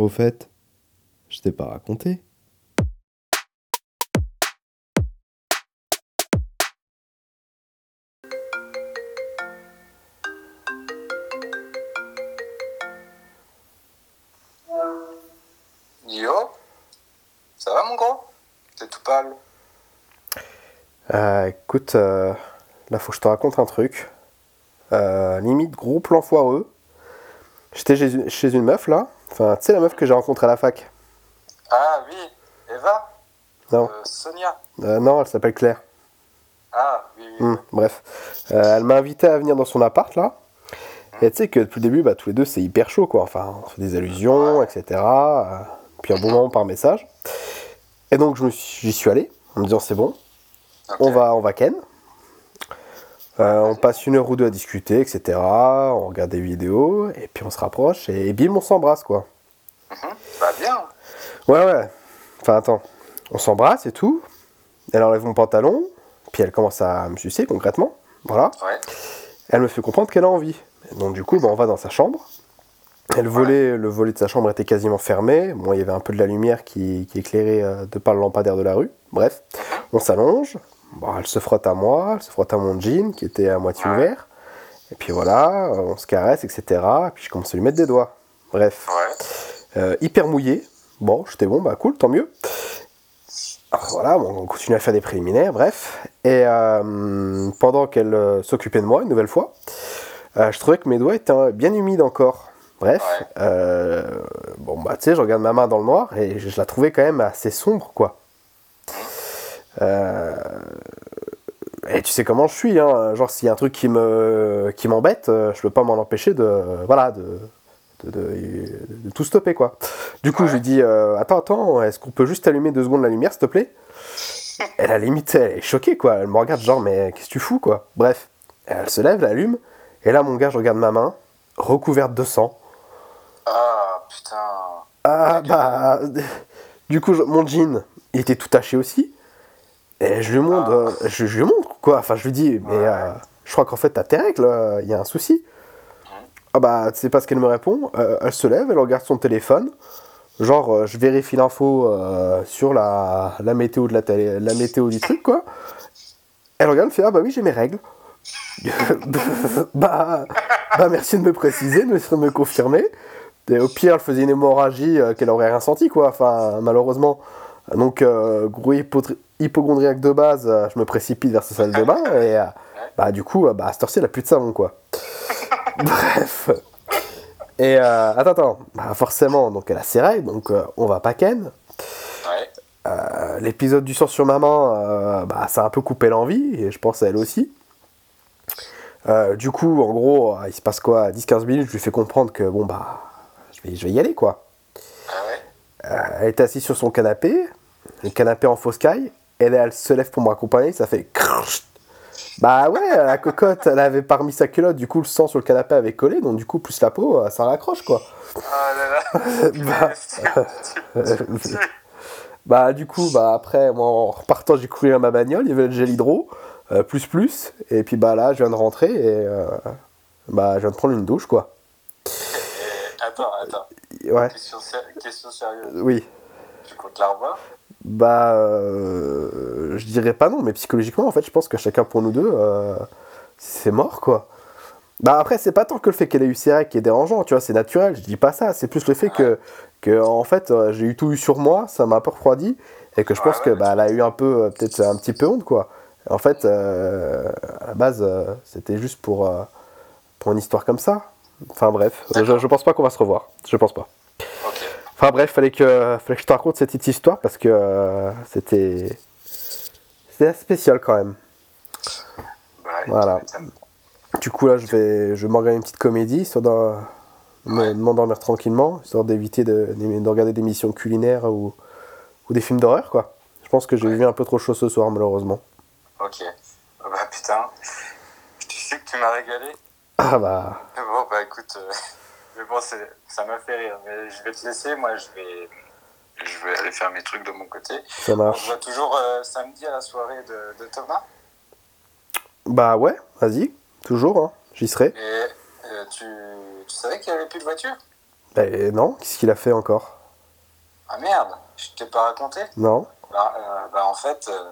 Au fait, je t'ai pas raconté. Yo Ça va mon gros? T'es tout pâle Euh, écoute, euh, là faut que je te raconte un truc. Euh, limite gros plan foireux. J'étais chez une, chez une meuf là. Enfin, tu sais la meuf que j'ai rencontrée à la fac. Ah oui, Eva Non, Euh, Sonia Euh, non, elle s'appelle Claire. Ah oui, oui. Hmm, bref, Euh, elle m'a invité à venir dans son appart là. Et tu sais que depuis le début, bah, tous les deux c'est hyper chaud quoi. Enfin, on fait des allusions, etc. Puis un bon moment par message. Et donc je me suis- j'y suis allé en me disant c'est bon, on va, on va ken. Euh, on passe une heure ou deux à discuter, etc. On regarde des vidéos et puis on se rapproche et bim on s'embrasse quoi. Bah bien Ouais ouais. Enfin attends, on s'embrasse et tout. Elle enlève mon pantalon, puis elle commence à me sucer concrètement. Voilà. Ouais. Elle me fait comprendre qu'elle a envie. Donc du coup, bah, on va dans sa chambre. Et le volet, le volet de sa chambre était quasiment fermé. Bon, il y avait un peu de la lumière qui, qui éclairait euh, de par le lampadaire de la rue. Bref, on s'allonge. Bon, elle se frotte à moi, elle se frotte à mon jean qui était à moitié Ouais. ouvert. Et puis voilà, euh, on se caresse, etc. Et puis je commence à lui mettre des doigts. Bref, Ouais. euh, hyper mouillé. Bon, j'étais bon, bah cool, tant mieux. Alors, voilà, bon, on continue à faire des préliminaires, bref. Et euh, pendant qu'elle euh, s'occupait de moi, une nouvelle fois, je trouvais que mes doigts étaient bien humides encore. Bref, Ouais. bon bah tu sais, je regarde ma main dans le noir et je la trouvais quand même assez sombre, quoi. Euh, et tu sais comment je suis, hein. Genre s'il y a un truc qui me qui m'embête, euh, je peux pas m'en empêcher de voilà de de, de- de tout stopper quoi. Du coup, Ouais. je lui dis euh, attends attends, est-ce qu'on peut juste allumer deux secondes la lumière, s'il te plaît? Et la limite, elle est choquée quoi. Elle me regarde genre mais qu'est-ce que tu fous quoi? Bref, elle se lève, elle allume. Et là, mon gars, je regarde ma main recouverte de sang. Ah putain Ah bah, du coup, je- mon jean, il était tout taché aussi. Et je lui montre, euh, je, je lui montre quoi. Enfin, je lui dis, mais euh, je crois qu'en fait, t'as tes règles, euh, il y a un souci. Ah bah, tu sais pas ce qu'elle me répond. Euh, elle se lève, elle regarde son téléphone. Genre, euh, je vérifie l'info euh, sur la, la météo de la, télé, la météo du truc, quoi. Elle regarde, elle fait Ah bah oui, j'ai mes règles. bah, bah, merci de me préciser, merci de me confirmer. Et au pire, elle faisait une hémorragie euh, qu'elle aurait rien senti, quoi. Enfin, malheureusement. Donc, euh, gros hypotri- hypochondriaque de base, euh, je me précipite vers sa salle de bain et euh, bah, du coup, euh, bah, à cette heure-ci, elle a plus de savon, quoi. Bref. Et euh, attends, attends. Bah, forcément, donc elle a ses règles, donc euh, on va pas ken. Ouais. Euh, L'épisode du sang sur ma main, euh, bah, ça a un peu coupé l'envie, et je pense à elle aussi. Du coup, en gros, il se passe quoi? 10-15 minutes, je lui fais comprendre que bon, bah, je vais, je vais y aller, quoi. Ah ouais elle est assise sur son canapé, le canapé en fausse caille, et là, elle se lève pour m'accompagner, ça fait. Bah ouais, la cocotte, elle avait pas remis sa culotte, du coup le sang sur le canapé avait collé, donc du coup plus la peau, euh, ça raccroche quoi. Ah là là bah, bah du coup, bah après, moi en repartant, j'ai couru à ma bagnole, il y avait le gel hydro, euh, plus plus, et puis bah là, je viens de rentrer et euh, bah je viens de prendre une douche quoi. Attends, attends. Ouais, question sérieuse. oui. Tu comptes la revoir? Bah, euh, je dirais pas non, mais psychologiquement, en fait, je pense que chacun pour nous deux, euh, c'est mort, quoi. Bah après, c'est pas tant que le fait qu'elle ait eu règles qui est dérangeant, tu vois, c'est naturel, je dis pas ça, c'est plus le fait que, que en fait, euh, j'ai eu tout eu sur moi, ça m'a un peu refroidi, et que je pense Ouais, que bah, elle a eu un peu, peut-être un petit peu honte, quoi. En fait, euh, à la base, c'était juste pour, pour une histoire comme ça. Enfin bref, je, je pense pas qu'on va se revoir, je pense pas. Enfin bref, fallait que, fallait que je te raconte cette petite histoire parce que euh, c'était c'était spécial quand même. Bah, Voilà. Du coup là, je vais, je vais m'organiser une petite comédie histoire de me- de m'endormir tranquillement, histoire d'éviter de, de regarder des missions culinaires ou, ou des films d'horreur quoi. Je pense que j'ai Ouais. vu un peu trop chaud ce soir malheureusement. Ok. Ah Bah putain. Tu sais que tu m'as régalé Ah bah Bon bah écoute, euh, mais bon ça m'a fait rire, mais je vais te laisser, moi je vais, je vais aller faire mes trucs de mon côté. ça On se marche. voit toujours euh, samedi à la soirée de, de Thomas. Bah ouais, vas-y, toujours, hein, j'y serai. Et euh, tu, tu savais qu'il n'y avait plus de voiture? Bah non, qu'est-ce qu'il a fait encore? Ah merde, je t'ai pas raconté? Non. Bah, euh, bah, en fait, euh,